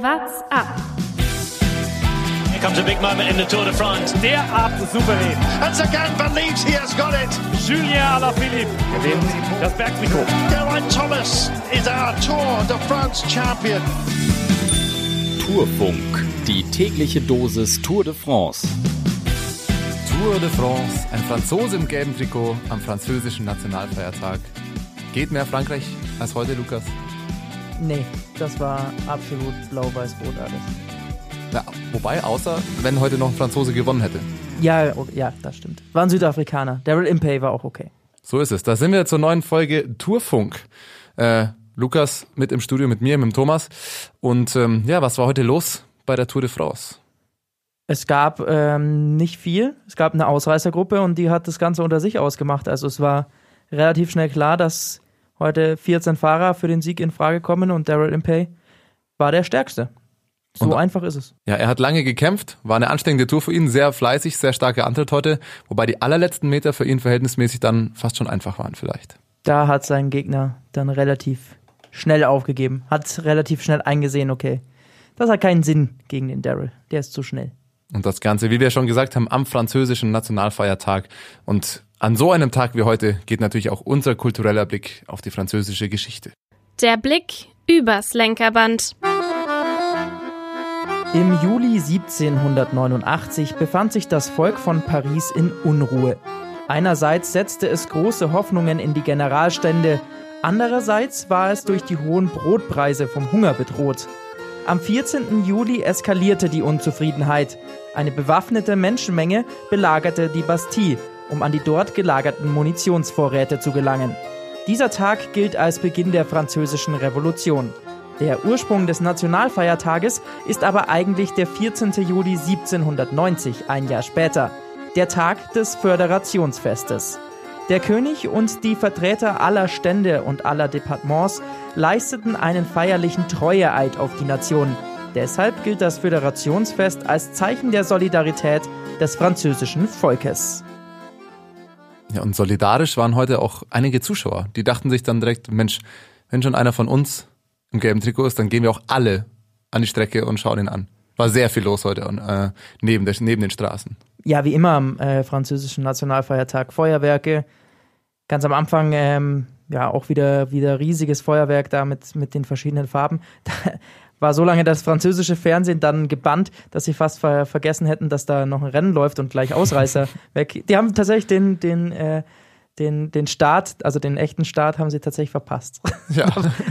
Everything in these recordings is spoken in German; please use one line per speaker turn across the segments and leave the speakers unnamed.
What's up?
Here comes a big moment in the Tour de France.
Derart souverän.
And Sagan believes he has got it.
Julien Alaphilippe gewinnt das Bergtrikot.
Geraint Thomas is our Tour de France champion.
Tourfunk, die tägliche Dosis Tour de France.
Tour de France, ein Franzose im gelben Trikot am französischen Nationalfeiertag. Geht mehr Frankreich als heute, Lukas?
Nee, das war absolut blau-weiß-rot alles.
Na, wobei, außer wenn heute noch ein Franzose gewonnen hätte.
Ja, ja, das stimmt. War ein Südafrikaner. Daryl Impey war auch okay.
So ist es. Da sind wir zur neuen Folge Tourfunk. Äh, Lukas mit im Studio mit mir, mit dem Thomas. Und ähm, ja, was war heute los bei der Tour de France?
Es gab ähm, nicht viel. Es gab eine Ausreißergruppe und die hat das Ganze unter sich ausgemacht. Also es war relativ schnell klar, dass heute 14 Fahrer für den Sieg in Frage kommen und Daryl Impey war der stärkste. So
Und-
einfach ist es.
Ja, er hat lange gekämpft, war eine anstrengende Tour für ihn, sehr fleißig, sehr starker Antritt heute, wobei die allerletzten Meter für ihn verhältnismäßig dann fast schon einfach waren vielleicht.
Da hat sein Gegner dann relativ schnell aufgegeben. Hat relativ schnell eingesehen, okay, das hat keinen Sinn gegen den Daryl. Der ist zu schnell.
Und das Ganze, wie wir schon gesagt haben, am französischen Nationalfeiertag. Und an so einem Tag wie heute geht natürlich auch unser kultureller Blick auf die französische Geschichte.
Der Blick übers Lenkerband.
Im Juli 1789 befand sich das Volk von Paris in Unruhe. Einerseits setzte es große Hoffnungen in die Generalstände, andererseits war es durch die hohen Brotpreise vom Hunger bedroht. Am 14. Juli eskalierte die Unzufriedenheit. Eine bewaffnete Menschenmenge belagerte die Bastille, um an die dort gelagerten Munitionsvorräte zu gelangen. Dieser Tag gilt als Beginn der französischen Revolution. Der Ursprung des Nationalfeiertages ist aber eigentlich der 14. Juli 1790, ein Jahr später, der Tag des Föderationsfestes. Der König und die Vertreter aller Stände und aller Departements leisteten einen feierlichen Treueeid auf die Nation. Deshalb gilt das Föderationsfest als Zeichen der Solidarität des französischen Volkes.
Ja, und solidarisch waren heute auch einige Zuschauer. Die dachten sich dann direkt, Mensch, wenn schon einer von uns im gelben Trikot ist, dann gehen wir auch alle an die Strecke und schauen ihn an. War sehr viel los heute äh, neben, der, neben den Straßen.
Ja, wie immer am äh, französischen Nationalfeiertag Feuerwerke. Ganz am Anfang ähm, ja auch wieder wieder riesiges Feuerwerk da mit mit den verschiedenen Farben. Da war so lange das französische Fernsehen dann gebannt, dass sie fast ver vergessen hätten, dass da noch ein Rennen läuft und gleich Ausreißer weg. Die haben tatsächlich den den äh, den, den Start, also den echten Start, haben sie tatsächlich verpasst.
Ja.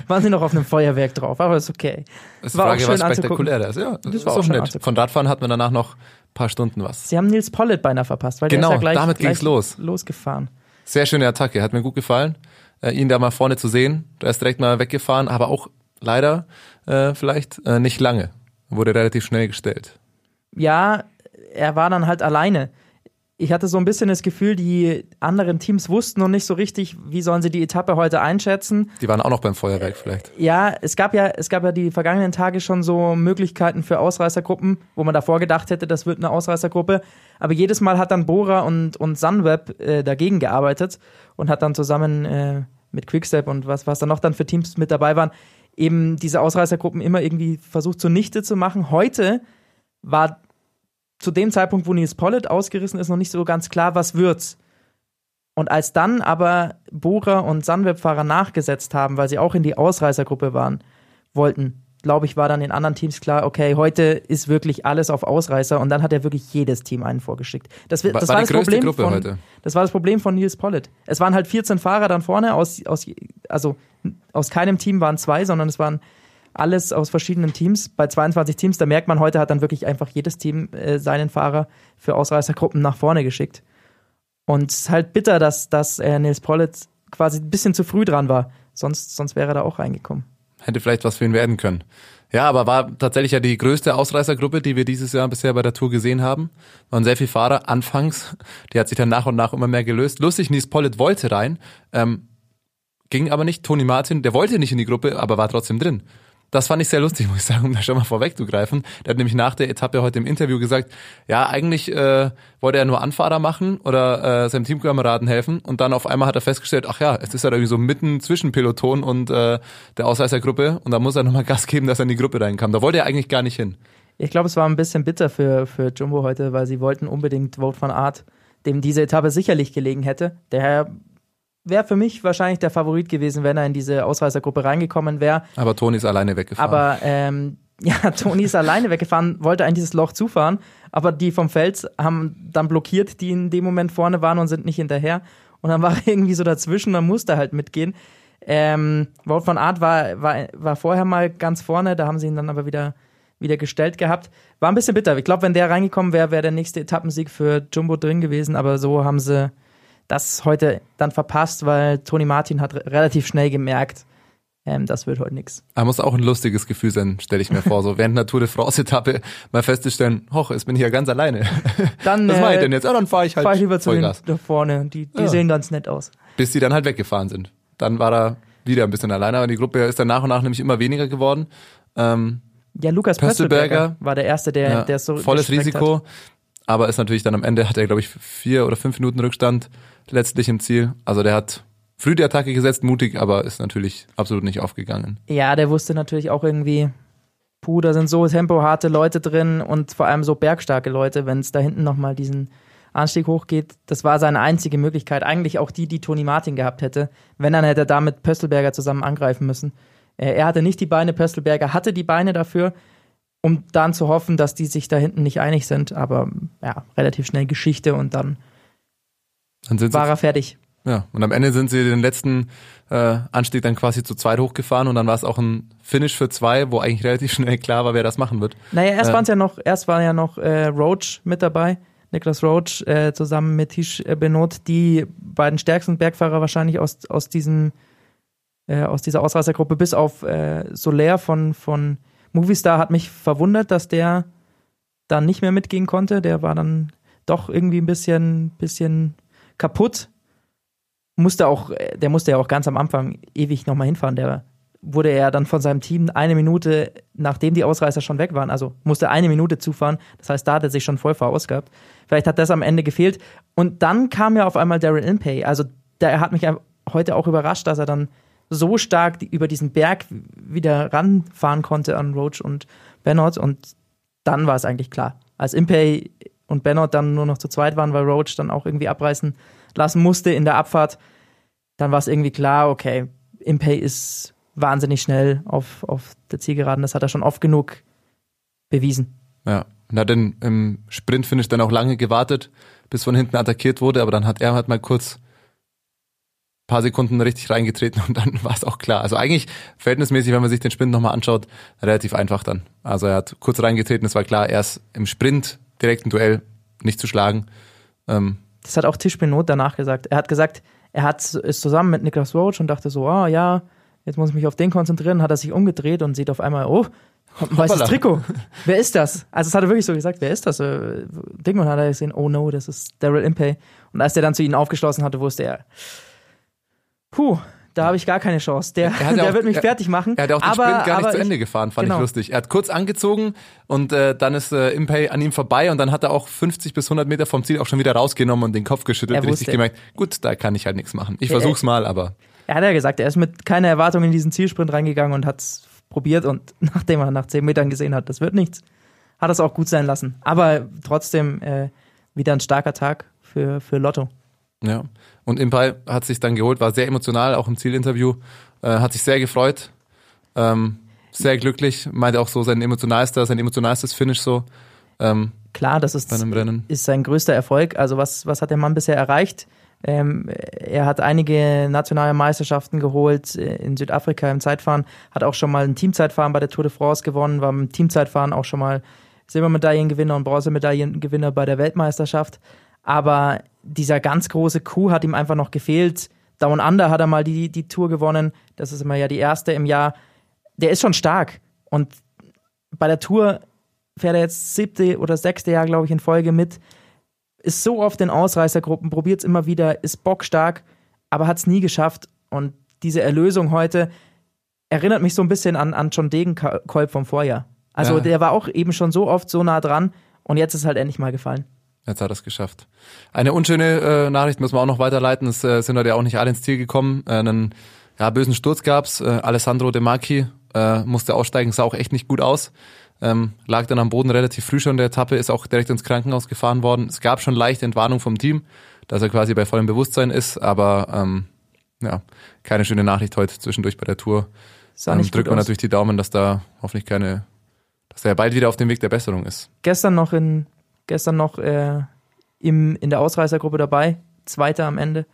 Waren sie noch auf einem Feuerwerk drauf, aber ist okay.
Das ist
War auch
Frage,
schön
was
anzugucken.
spektakulär ist. Ja, das, ist
war
auch
auch schön
nett. Von Radfahren hat man danach noch ein paar Stunden was.
Sie haben Nils Pollitt beinahe verpasst, weil
Genau,
der ist ja gleich,
damit ging's
gleich
los.
losgefahren.
Sehr schöne Attacke, hat mir gut gefallen, äh, ihn da mal vorne zu sehen. Der ist direkt mal weggefahren, aber auch leider äh, vielleicht äh, nicht lange. Wurde relativ schnell gestellt.
ja, er war dann halt alleine. Ich hatte so ein bisschen das Gefühl, die anderen Teams wussten noch nicht so richtig, wie sollen sie die Etappe heute einschätzen.
Die waren auch noch beim Feuerwerk vielleicht.
Ja, es gab ja, es gab ja die vergangenen Tage schon so Möglichkeiten für Ausreißergruppen, wo man davor gedacht hätte, das wird eine Ausreißergruppe. Aber jedes Mal hat dann Bora und, und Sunweb äh, dagegen gearbeitet und hat dann zusammen äh, mit Quickstep und was, was da noch dann für Teams mit dabei waren, eben diese Ausreißergruppen immer irgendwie versucht zunichte zu machen. Heute war zu dem Zeitpunkt, wo Nils Pollitt ausgerissen ist, noch nicht so ganz klar, was wird's. Und als dann aber Bora und Sunweb-Fahrer nachgesetzt haben, weil sie auch in die Ausreißergruppe waren, wollten, glaube ich, war dann den anderen Teams klar, okay, heute ist wirklich alles auf Ausreißer und dann hat er wirklich jedes Team einen vorgeschickt. Das,
War-
das
war
war,
die
das
größte
Problem
Gruppe
von,
heute.
Das war das Problem von Nils Pollitt. Es waren halt 14 Fahrer dann vorne aus, aus also aus keinem Team waren zwei, sondern es waren alles aus verschiedenen Teams. Bei 22 Teams, da merkt man, heute hat dann wirklich einfach jedes Team äh, seinen Fahrer für Ausreißergruppen nach vorne geschickt. Und es ist halt bitter, dass, dass äh, Nils Pollitt quasi ein bisschen zu früh dran war. Sonst, sonst wäre er da auch reingekommen.
Hätte vielleicht was für ihn werden können. Ja, aber war tatsächlich ja die größte Ausreißergruppe, die wir dieses Jahr bisher bei der Tour gesehen haben. Waren sehr viele Fahrer anfangs. Die hat sich dann nach und nach immer mehr gelöst. Lustig, Nies Pollitt wollte rein, ähm, ging aber nicht. Tony Martin, der wollte nicht in die Gruppe, aber war trotzdem drin. Das fand ich sehr lustig, muss ich sagen, um da schon mal vorwegzugreifen. Der hat nämlich nach der Etappe heute im Interview gesagt, ja, eigentlich äh, wollte er nur Anfahrer machen oder äh, seinem Teamkameraden helfen und dann auf einmal hat er festgestellt, ach ja, es ist ja irgendwie so mitten zwischen Peloton und äh, der Ausreißergruppe und da muss er nochmal Gas geben, dass er in die Gruppe reinkam. Da wollte er eigentlich gar nicht hin.
Ich glaube, es war ein bisschen bitter für, für Jumbo heute, weil sie wollten unbedingt Vote van Art, dem diese Etappe sicherlich gelegen hätte. Der wäre für mich wahrscheinlich der Favorit gewesen, wenn er in diese Ausreißergruppe reingekommen wäre.
Aber Toni ist alleine weggefahren.
Aber ähm, ja, Toni ist alleine weggefahren, wollte eigentlich dieses Loch zufahren, aber die vom Fels haben dann blockiert, die in dem Moment vorne waren und sind nicht hinterher. Und dann war er irgendwie so dazwischen, dann musste er halt mitgehen. Ähm, Wout von Art war, war, war vorher mal ganz vorne, da haben sie ihn dann aber wieder, wieder gestellt gehabt. War ein bisschen bitter. Ich glaube, wenn der reingekommen wäre, wäre der nächste Etappensieg für Jumbo drin gewesen, aber so haben sie das heute dann verpasst, weil Toni Martin hat relativ schnell gemerkt, ähm, das wird heute nichts.
Aber muss auch ein lustiges Gefühl sein, stelle ich mir vor. So während einer Tour de France-Etappe mal festzustellen, hoch, jetzt bin ich ja ganz alleine.
Dann,
Was
äh,
mache ich denn jetzt? Ja, dann fahre ich halt
Fahr ich lieber zu den da vorne. Die, die
Ja.
sehen ganz nett aus.
Bis die dann halt weggefahren sind. Dann war er wieder ein bisschen alleine, aber die Gruppe ist dann nach und nach nämlich immer weniger geworden. Ähm,
Ja, Lukas.
Pöstelberger
war der Erste, der,
ja,
der so
volles Risiko,
Hat.
aber ist natürlich dann am Ende hat er glaube ich vier oder fünf Minuten Rückstand letztlich im Ziel. Also der hat früh die Attacke gesetzt, mutig, aber ist natürlich absolut nicht aufgegangen.
Ja, der wusste natürlich auch irgendwie, puh, da sind so tempoharte Leute drin und vor allem so bergstarke Leute, wenn es da hinten nochmal diesen Anstieg hochgeht. Das war seine einzige Möglichkeit. Eigentlich auch die, die Toni Martin gehabt hätte. Wenn, dann hätte er da mit Pöstelberger zusammen angreifen müssen. Äh, Er hatte nicht die Beine, Pöstelberger hatte die Beine dafür, um dann zu hoffen, dass die sich da hinten nicht einig sind. Aber ja, relativ schnell Geschichte und dann
Dann sind
war er fertig.
ja, und am Ende sind sie den letzten äh, Anstieg dann quasi zu zweit hochgefahren und dann war es auch ein Finish für zwei, wo eigentlich relativ schnell klar war, wer das machen wird.
Naja, erst
Äh,
waren es ja noch, erst war ja noch äh, Roach mit dabei, Niklas Roach äh, zusammen mit Tish äh, Benot, die beiden stärksten Bergfahrer wahrscheinlich aus, aus diesem äh, aus dieser Ausreißergruppe, bis auf äh, Soler von, von Movistar hat mich verwundert, dass der dann nicht mehr mitgehen konnte. Der war dann doch irgendwie ein bisschen, bisschen kaputt. Musste auch, der musste ja auch ganz am Anfang ewig nochmal hinfahren. Der wurde er dann von seinem Team eine Minute, nachdem die Ausreißer schon weg waren, also musste eine Minute zufahren. Das heißt, da hat er sich schon voll verausgabt. Vielleicht hat das am Ende gefehlt. Und dann kam ja auf einmal Daryl Impey. Also der hat mich heute auch überrascht, dass er dann so stark über diesen Berg wieder ranfahren konnte an Roach und Bennett. Und dann war es eigentlich klar. Als Impey und Bennett dann nur noch zu zweit waren, weil Roach dann auch irgendwie abreißen lassen musste in der Abfahrt, dann war es irgendwie klar, okay, Impey ist wahnsinnig schnell auf, auf der Zielgeraden. Das hat er schon oft genug bewiesen.
Ja, und hat dann im Sprintfinish dann auch lange gewartet, bis von hinten attackiert wurde, aber dann hat er halt mal kurz ein paar Sekunden richtig reingetreten und dann war es auch klar. Also eigentlich verhältnismäßig, wenn man sich den Sprint nochmal anschaut, relativ einfach dann. Also er hat kurz reingetreten, es war klar, er ist im Sprint direkt ein Duell nicht zu schlagen. Ähm,
Das hat auch Tisch Benot danach gesagt. Er hat gesagt, er hat, ist zusammen mit Niklas Roach und dachte so, ah ja, jetzt muss ich mich auf den konzentrieren, hat er sich umgedreht und sieht auf einmal, oh, ein weißes
Hoppala.
Trikot. Wer ist das? Also das hat er wirklich so gesagt, wer ist das? Äh, Dingmann hat er gesehen, oh no, das ist Daryl Impey. Und als der dann zu ihnen aufgeschlossen hatte, wusste er, puh, da habe ich gar keine Chance. Der,
Er ja
der
auch-
wird mich
er-
fertig machen.
Er hat auch den
aber,
Sprint gar nicht zu
ich-
Ende gefahren, fand
genau.
ich lustig. Er hat kurz angezogen und äh, dann ist äh, Impey an ihm vorbei und dann hat er auch 50 bis 100 Meter vom Ziel auch schon wieder rausgenommen und den Kopf geschüttelt,
Er
richtig
wusste-
gemerkt, gut, da kann ich halt nichts machen. Ich
Ja,
versuch's mal, aber
Er hat ja gesagt, er ist mit keiner Erwartung in diesen Zielsprint reingegangen und hat es probiert und nachdem er nach zehn Metern gesehen hat, das wird nichts, hat es auch gut sein lassen. Aber trotzdem äh, wieder ein starker Tag für, für Lotto.
Ja. Und Impey hat sich dann geholt, war sehr emotional, auch im Zielinterview, äh, hat sich sehr gefreut, ähm, sehr glücklich, meinte auch so sein emotionalster, sein emotionalstes Finish so ähm,
Klar, das ist, ist sein größter Erfolg. Also was, was hat der Mann bisher erreicht? Ähm, er hat einige nationale Meisterschaften geholt äh, in Südafrika im Zeitfahren, hat auch schon mal ein Teamzeitfahren bei der Tour de France gewonnen, war im Teamzeitfahren auch schon mal Silbermedaillengewinner und Bronzemedaillengewinner bei der Weltmeisterschaft. Aber dieser ganz große Coup hat ihm einfach noch gefehlt. Down Under hat er mal die, die Tour gewonnen. Das ist immer ja die erste im Jahr. Der ist schon stark. Und bei der Tour fährt er jetzt siebte oder sechste Jahr, glaube ich, in Folge mit. Ist so oft in Ausreißergruppen, probiert es immer wieder, ist bockstark, aber hat es nie geschafft. Und diese Erlösung heute, erinnert mich so ein bisschen an, an John Degenkolb vom Vorjahr. Also
Ja.
der war auch eben schon so oft so nah dran und jetzt ist halt endlich mal gefallen.
Jetzt hat er es geschafft. Eine unschöne äh, Nachricht müssen wir auch noch weiterleiten. Es äh, sind heute ja auch nicht alle ins Ziel gekommen. Äh, einen ja, bösen Sturz gab's. Äh, Alessandro De Marchi äh, musste aussteigen, sah auch echt nicht gut aus. Ähm, lag dann am Boden relativ früh schon der Etappe, ist auch direkt ins Krankenhaus gefahren worden. Es gab schon leichte Entwarnung vom Team, dass er quasi bei vollem Bewusstsein ist, aber ähm, ja, keine schöne Nachricht heute zwischendurch bei der Tour. Ähm, drückt man
aus.
natürlich die Daumen, dass da hoffentlich keine, dass er bald wieder auf dem Weg der Besserung ist.
Gestern noch in gestern noch äh, im, in der Ausreißergruppe dabei, Zweiter am Ende.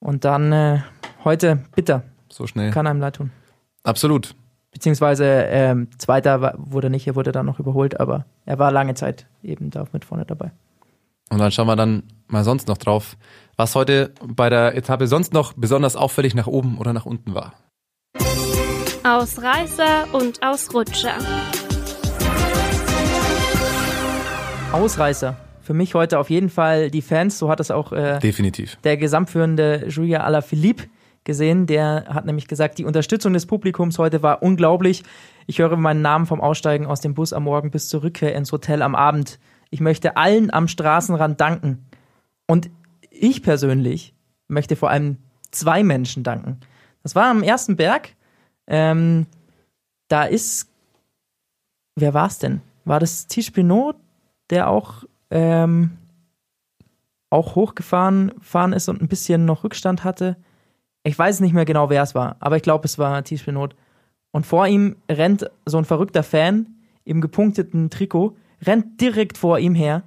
Und dann äh, heute bitter,
So schnell.
kann einem leid tun.
Absolut.
Beziehungsweise ähm, Zweiter war, wurde nicht, er wurde dann noch überholt, aber er war lange Zeit eben da mit vorne dabei.
Und dann schauen wir dann mal sonst noch drauf, was heute bei der Etappe sonst noch besonders auffällig nach oben oder nach unten war.
Ausreißer und Ausrutscher.
Ausreißer. Für mich heute auf jeden Fall die Fans, so hat es auch äh,
Definitiv.
der gesamtführende Julia Alaphilippe gesehen. Der hat nämlich gesagt, die Unterstützung des Publikums heute war unglaublich. Ich höre meinen Namen vom Aussteigen aus dem Bus am Morgen bis zur Rückkehr ins Hotel am Abend. Ich möchte allen am Straßenrand danken. Und ich persönlich möchte vor allem zwei Menschen danken. Das war am ersten Berg. Ähm, da ist, wer war es denn? War das Tisch Pinot, der auch ähm, auch hochgefahren fahren ist und ein bisschen noch Rückstand hatte. Ich weiß nicht mehr genau, wer es war, aber ich glaube, es war Tisch Pinot. Und vor ihm rennt so ein verrückter Fan im gepunkteten Trikot, rennt direkt vor ihm her.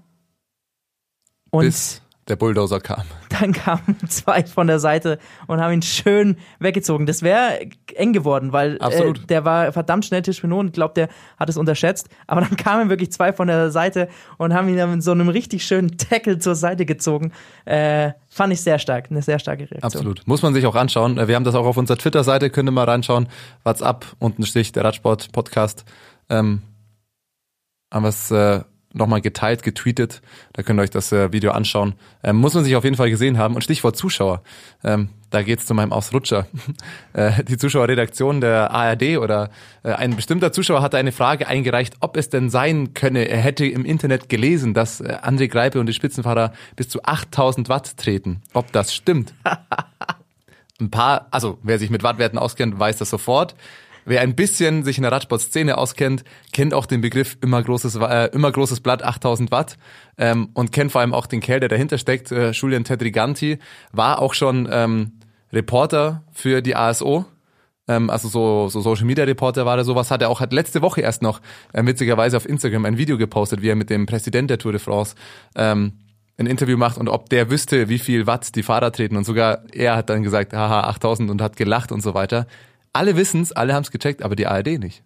Und
Bis der Bulldozer kam.
Dann kamen zwei von der Seite und haben ihn schön weggezogen. Das wäre eng geworden, weil äh, der war verdammt schnell Tischpinot und ich glaube, der hat es unterschätzt. Aber dann kamen wirklich zwei von der Seite und haben ihn dann mit so einem richtig schönen Tackle zur Seite gezogen. Äh, fand ich sehr stark, eine sehr starke Reaktion.
Absolut. Muss man sich auch anschauen. Wir haben das auch auf unserer Twitter-Seite, könnt ihr mal reinschauen. What's up? Unten Stich, der Radsport-Podcast. Ähm, haben wir es äh, nochmal geteilt, getweetet. Da könnt ihr euch das äh, Video anschauen. Ähm, muss man sich auf jeden Fall gesehen haben. Und Stichwort Zuschauer. Ähm, da geht's zu meinem Ausrutscher. äh, die Zuschauerredaktion der ARD oder äh, ein bestimmter Zuschauer hatte eine Frage eingereicht, ob es denn sein könne, er hätte im Internet gelesen, dass äh, André Greipe und die Spitzenfahrer bis zu 8000 Watt treten. Ob das stimmt. ein paar, also wer sich mit Wattwerten auskennt, weiß das sofort. Wer ein bisschen sich in der Radsportszene auskennt, kennt auch den Begriff immer großes, äh, immer großes Blatt 8000 Watt ähm, und kennt vor allem auch den Kerl, der dahinter steckt. Äh, Julian Tedriganti war auch schon ähm, Reporter für die ASO. Ähm, also so, so Social Media Reporter war er sowas, hat er auch hat letzte Woche erst noch äh, witzigerweise auf Instagram ein Video gepostet, wie er mit dem Präsident der Tour de France ähm, ein Interview macht und ob der wüsste, wie viel Watt die Fahrer treten und sogar er hat dann gesagt, haha, 8000 und hat gelacht und so weiter. Alle wissen's, alle haben's gecheckt, aber die ARD nicht.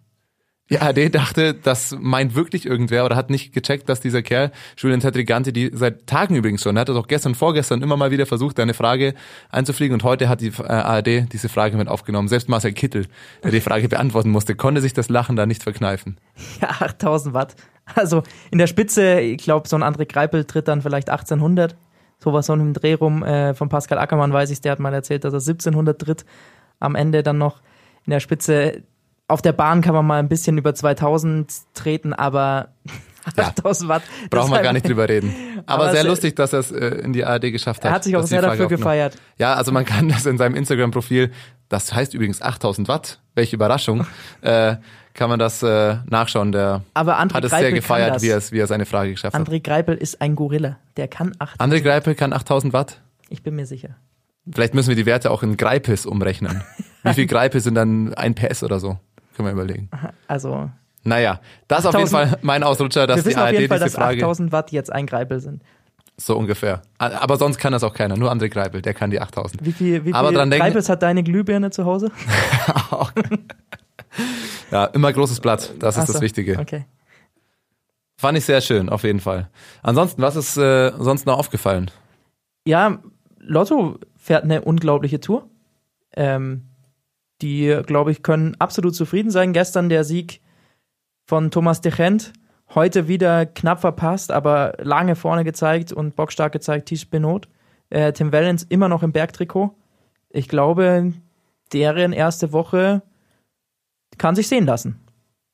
Die ARD dachte, das meint wirklich irgendwer oder hat nicht gecheckt, dass dieser Kerl, Julian Tetriganti, die seit Tagen übrigens schon, hat das auch gestern, vorgestern immer mal wieder versucht, eine Frage einzufliegen und heute hat die äh, ARD diese Frage mit aufgenommen. Selbst Marcel Kittel, der die Frage beantworten musste, konnte sich das Lachen da nicht verkneifen.
Ja, 8000 Watt. Also in der Spitze, ich glaube, so ein André Greipel tritt dann vielleicht 1800. Sowas so im Dreh rum. Äh, von Pascal Ackermann weiß ich, der hat mal erzählt, dass er 1700 tritt. Am Ende dann noch in der Spitze. Auf der Bahn kann man mal ein bisschen über 2000 treten, aber
Ja.
8000 Watt.
Brauchen wir gar nicht drüber reden. Aber,
Aber
sehr lustig, dass er es äh, in die ARD geschafft hat.
Er hat sich auch sehr dafür gefeiert.
Ja, also man kann das in seinem Instagram-Profil, das heißt übrigens 8000 Watt, welche Überraschung, äh, kann man das äh, nachschauen. Der
Aber André
hat es
Greipel
sehr gefeiert, wie er, es, wie er seine Frage geschafft hat.
André Greipel ist ein Gorilla. Der kann 8.
André Greipel kann 8000 Watt.
Ich bin mir sicher.
Vielleicht müssen wir die Werte auch in Greipes umrechnen. Wie viel Greipel sind dann ein PS oder so? Können wir überlegen.
Also,
Naja, das ist auf jeden
8000
Fall mein Ausrutscher, dass
wir
die
wissen auf
ARD
jeden Fall, dass
Frage
8000 Watt jetzt ein Greipel sind.
so ungefähr. Aber sonst kann das auch keiner. Nur André Greipel, der kann die 8000.
Wie viel, wie
Aber
viel
dran denken-
Greipels hat deine Glühbirne zu Hause?
Ja, immer großes Blatt. Das ist
so,
das Wichtige.
Okay.
Fand ich sehr schön, auf jeden Fall. Ansonsten, was ist äh, sonst noch aufgefallen?
Ja, Lotto fährt eine unglaubliche Tour. Ähm, die, glaube ich, können absolut zufrieden sein. Gestern der Sieg von Thomas de Gent. Heute wieder knapp verpasst, aber lange vorne gezeigt und bockstark gezeigt, Tisch Benot. Äh, Tim Wellens immer noch im Bergtrikot. Ich glaube, deren erste Woche kann sich sehen lassen.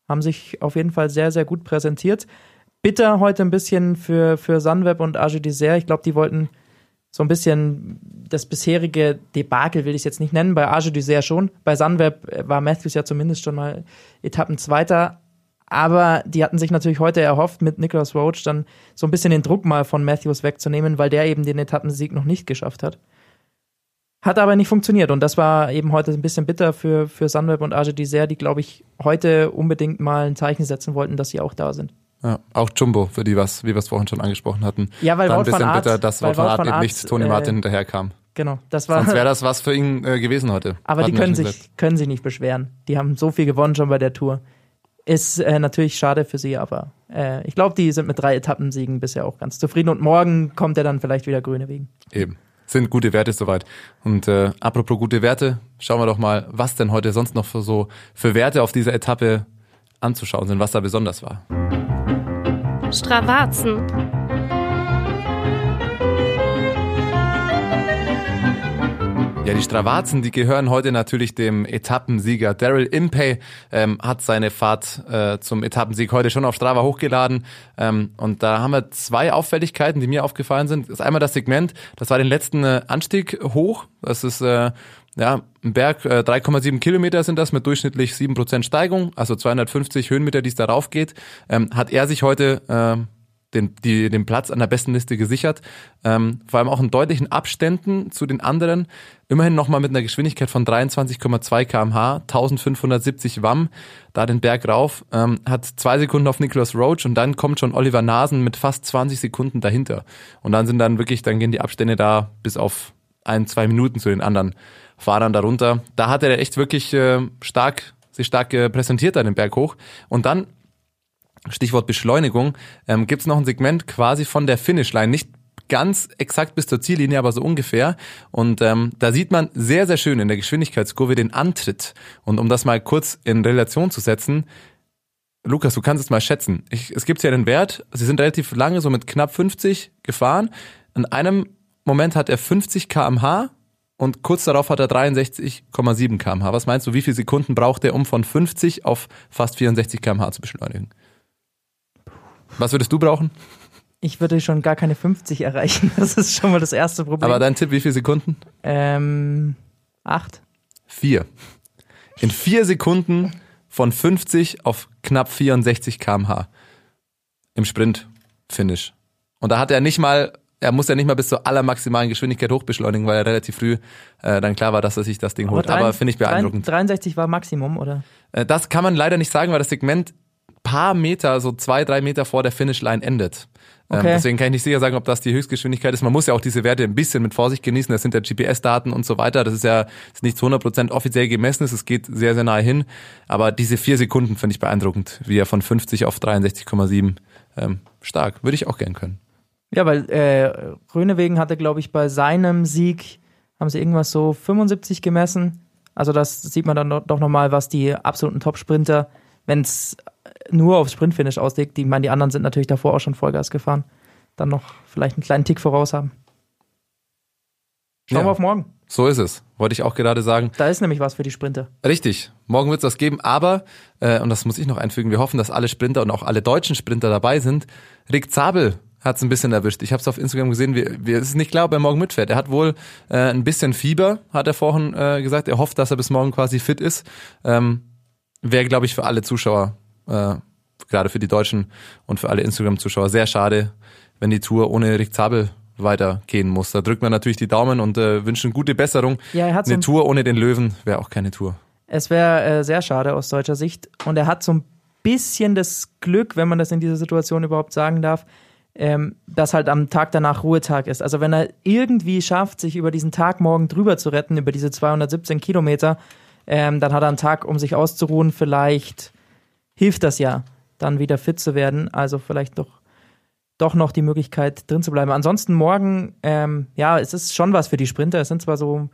Haben sich auf jeden Fall sehr, sehr gut präsentiert. Bitter heute ein bisschen für, für Sunweb und Age Dessert. Ich glaube, die wollten so ein bisschen das bisherige Debakel, will ich es jetzt nicht nennen, bei Age Dessert schon. Bei Sunweb war Matthews ja zumindest schon mal Etappenzweiter. Aber die hatten sich natürlich heute erhofft, mit Nicholas Roach dann so ein bisschen den Druck mal von Matthews wegzunehmen, weil der eben den Etappensieg noch nicht geschafft hat. Hat aber nicht funktioniert und das war eben heute ein bisschen bitter für, für Sunweb und Age Dessert, die, glaube ich, heute unbedingt mal ein Zeichen setzen wollten, dass sie auch da sind.
Ja, auch Jumbo, für die was, wie wir es vorhin schon angesprochen hatten.
Ja, weil
War ein bisschen bitter, dass Wout van Aert eben nicht Tony
äh,
Martin hinterherkam.
Genau, das war.
Sonst wäre das was für ihn äh, gewesen heute.
aber die
Hatten
können sich,
gesagt.
können sich nicht beschweren. Die haben so viel gewonnen schon bei der Tour. Ist äh, natürlich schade für sie, aber äh, ich glaube, die sind mit drei Etappensiegen bisher auch ganz zufrieden und morgen kommt er dann vielleicht wieder grüne Wegen.
Eben. Sind gute Werte soweit. Und äh, apropos gute Werte, schauen wir doch mal, was denn heute sonst noch für so für Werte auf dieser Etappe anzuschauen sind, was da besonders war.
Stravazen.
Ja, die Stravazen, die gehören heute natürlich dem Etappensieger. Daryl Impey ähm, hat seine Fahrt äh, zum Etappensieg heute schon auf Strava hochgeladen. Ähm, und da haben wir zwei Auffälligkeiten, die mir aufgefallen sind. Das ist einmal das Segment, das war den letzten äh, Anstieg hoch. Das ist äh, ja, ein Berg, äh, 3,7 Kilometer sind das mit durchschnittlich 7% Steigung, also 250 Höhenmeter, die es darauf geht. Ähm, hat er sich heute äh, den, die, den Platz an der besten Liste gesichert. Ähm, vor allem auch in deutlichen Abständen zu den anderen. Immerhin nochmal mit einer Geschwindigkeit von 23,2 kmh, 1570 Wamm, da den Berg rauf. Ähm, hat zwei Sekunden auf Nicholas Roach und dann kommt schon Oliver Nasen mit fast 20 Sekunden dahinter. Und dann sind dann wirklich, dann gehen die Abstände da bis auf ein, zwei Minuten zu den anderen Fahrern darunter. Da hat er echt wirklich äh, stark, sich stark äh, präsentiert an den Berg hoch. Und dann Stichwort Beschleunigung, ähm, gibt es noch ein Segment quasi von der Finishline, nicht ganz exakt bis zur Ziellinie, aber so ungefähr. Und ähm, da sieht man sehr, sehr schön in der Geschwindigkeitskurve den Antritt. Und um das mal kurz in Relation zu setzen, Lukas, du kannst es mal schätzen. Ich, es gibt ja den Wert, sie sind relativ lange, so mit knapp 50 gefahren. In einem Moment hat er 50 kmh und kurz darauf hat er 63,7 kmh. Was meinst du, wie viele Sekunden braucht er, um von 50 auf fast 64 kmh zu beschleunigen? Was würdest du brauchen?
Ich würde schon gar keine 50 erreichen. Das ist schon mal das erste Problem.
Aber dein Tipp, wie viele Sekunden?
ähm, acht.
Vier. In vier Sekunden von 50 auf knapp 64 kmh. Im Sprint-Finish. Und da hat er nicht mal, er muss ja nicht mal bis zur allermaximalen Geschwindigkeit hochbeschleunigen, weil er relativ früh äh, dann klar war, dass er sich das Ding holt.
drein-
Aber finde ich beeindruckend.
63 war Maximum, oder?
Äh, Das kann man leider nicht sagen, weil das Segment paar Meter, so zwei, drei Meter vor der Finishline endet. Ähm,
Okay.
deswegen kann ich nicht sicher sagen, ob das die Höchstgeschwindigkeit ist. Man muss ja auch diese Werte ein bisschen mit Vorsicht genießen. Das sind ja GPS-Daten und so weiter. Das ist ja ist nicht zu 100% offiziell gemessen. Es geht sehr, sehr nahe hin. Aber diese vier Sekunden finde ich beeindruckend, wie er von 50 auf 63,7 ähm, stark. Würde ich auch gern können.
Ja, weil äh, Rönewegen hatte, glaube ich, bei seinem Sieg, haben sie irgendwas so 75 gemessen. Also das sieht man dann doch- nochmal, was die absoluten Top-Sprinter, wenn es nur aufs Sprintfinish auslegt, die, ich meine, die anderen sind natürlich davor auch schon Vollgas gefahren, dann noch vielleicht einen kleinen Tick voraus haben. Schauen
Ja.
wir auf morgen.
So ist es. Wollte ich auch gerade sagen.
Da ist nämlich was für die Sprinter.
Richtig, morgen wird es das geben, aber, äh, und das muss ich noch einfügen, wir hoffen, dass alle Sprinter und auch alle deutschen Sprinter dabei sind. Rick Zabel hat es ein bisschen erwischt. Ich habe es auf Instagram gesehen, wir, wir, es ist nicht klar, ob er morgen mitfährt. Er hat wohl äh, ein bisschen Fieber, hat er vorhin äh, gesagt. Er hofft, dass er bis morgen quasi fit ist. Ähm, Wäre, glaube ich, für alle Zuschauer, äh, gerade für die Deutschen und für alle Instagram-Zuschauer, sehr schade, wenn die Tour ohne Rick Zabel weitergehen muss. Da drückt man natürlich die Daumen und äh, wünschen gute Besserung.
Ja, er hat so
Eine
ein
Tour ohne den Löwen wäre auch keine Tour.
Es wäre äh, sehr schade aus deutscher Sicht. Und er hat so ein bisschen das Glück, wenn man das in dieser Situation überhaupt sagen darf, ähm, dass halt am Tag danach Ruhetag ist. Also wenn er irgendwie schafft, sich über diesen Tag morgen drüber zu retten, über diese 217 Kilometer, ähm, dann hat er einen Tag, um sich auszuruhen. Vielleicht hilft das ja, dann wieder fit zu werden. Also vielleicht doch, doch noch die Möglichkeit, drin zu bleiben. Ansonsten morgen, ähm, ja, es ist schon was für die Sprinter. Es sind zwar so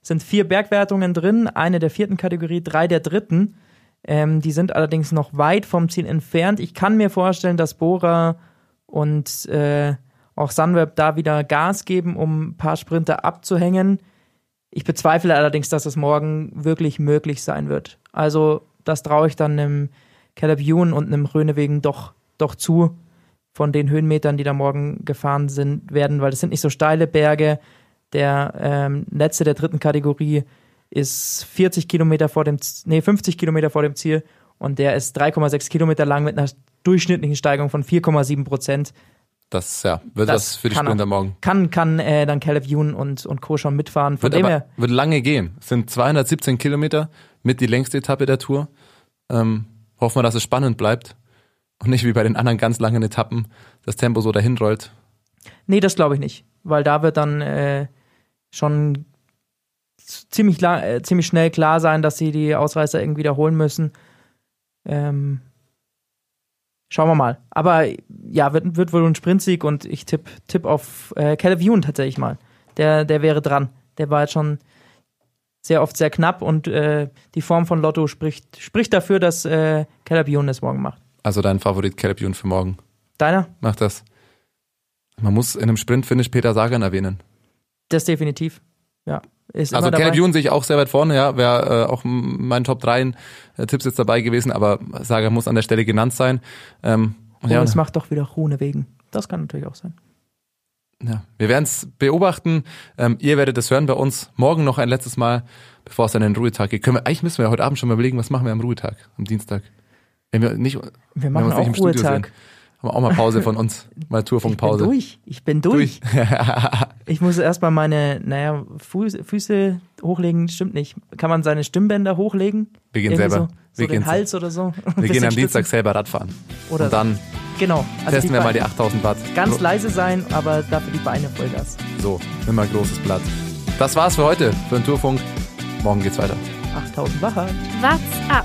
sind vier Bergwertungen drin, eine der vierten Kategorie, drei der dritten. Ähm, die sind allerdings noch weit vom Ziel entfernt. Ich kann mir vorstellen, dass Bora und äh, auch Sunweb da wieder Gas geben, um ein paar Sprinter abzuhängen. Ich bezweifle allerdings, dass es morgen wirklich möglich sein wird. Also das traue ich dann einem Caleb Ewan und einem Rönewegen doch, doch zu von den Höhenmetern, die da morgen gefahren sind, werden, weil das sind nicht so steile Berge. Der ähm, letzte der dritten Kategorie ist 40 Kilometer vor dem, nee, 50 Kilometer vor dem Ziel und der ist 3,6 Kilometer lang mit einer durchschnittlichen Steigung von 4,7 Prozent.
Das ja, wird
Das
das, für die Sprinter
er.
morgen.
Kann, kann äh, dann Caleb Ewan und, und Co. schon mitfahren. Von
Wird
dem
aber
her,
wird lange gehen. Es sind 217 Kilometer mit die längste Etappe der Tour. Ähm, hoffen wir, dass es spannend bleibt und nicht wie bei den anderen ganz langen Etappen das Tempo so dahin rollt.
nee, das glaube ich nicht, weil da wird dann äh, schon ziemlich, lang, äh, ziemlich schnell klar sein, dass sie die Ausreißer irgendwie wiederholen müssen. Ähm, schauen wir mal. Aber ja, wird, wird wohl ein Sprintsieg und ich tipp, tipp auf äh, Caleb Ewan tatsächlich mal. Der, der wäre dran. Der war jetzt schon sehr oft sehr knapp und äh, die Form von Lotto spricht, spricht dafür, dass äh, Caleb Ewan das morgen macht.
Also dein Favorit Caleb Ewan für morgen.
Deiner?
Macht das. Man muss in einem Sprint-Finish Peter Sagan erwähnen.
Das definitiv. Ja. Ist
Also. Caleb Ewan sehe ich auch sehr weit vorne, ja, wäre äh, auch mein Top 3 äh, Tipps jetzt dabei gewesen, aber Sagan muss an der Stelle genannt sein. Ähm, und ja,
es macht doch wieder Rune wegen. Das kann natürlich auch sein.
ja, wir werden es beobachten. Ähm, ihr werdet es hören bei uns morgen noch ein letztes Mal, bevor es dann in den Ruhetag geht. Können wir, eigentlich müssen wir heute Abend schon mal überlegen, was machen wir am Ruhetag, am Dienstag. Wenn wir nicht,
Wir
wenn
machen
wir uns nicht im
auch
Studio
Ruhetag.
sehen. Haben wir auch mal Pause von uns, mal
Ich bin
Tourfunkpause.
durch. Ich bin durch. Ich muss erstmal meine, naja, Fuß, Füße hochlegen, stimmt nicht. Kann man seine Stimmbänder hochlegen?
Wir gehen
Irgendwie
selber.
So, so
wir
den
gehen,
Hals oder so.
Wir gehen am
stützen.
Dienstag selber Radfahren.
Oder
und dann
Genau. Also
testen wir mal die 8000 Watt.
Ganz leise sein, aber dafür die Beine Vollgas.
So, immer großes Blatt. Das war's für heute, für den Tourfunk. Morgen geht's weiter.
8000 Wacher.
What's up?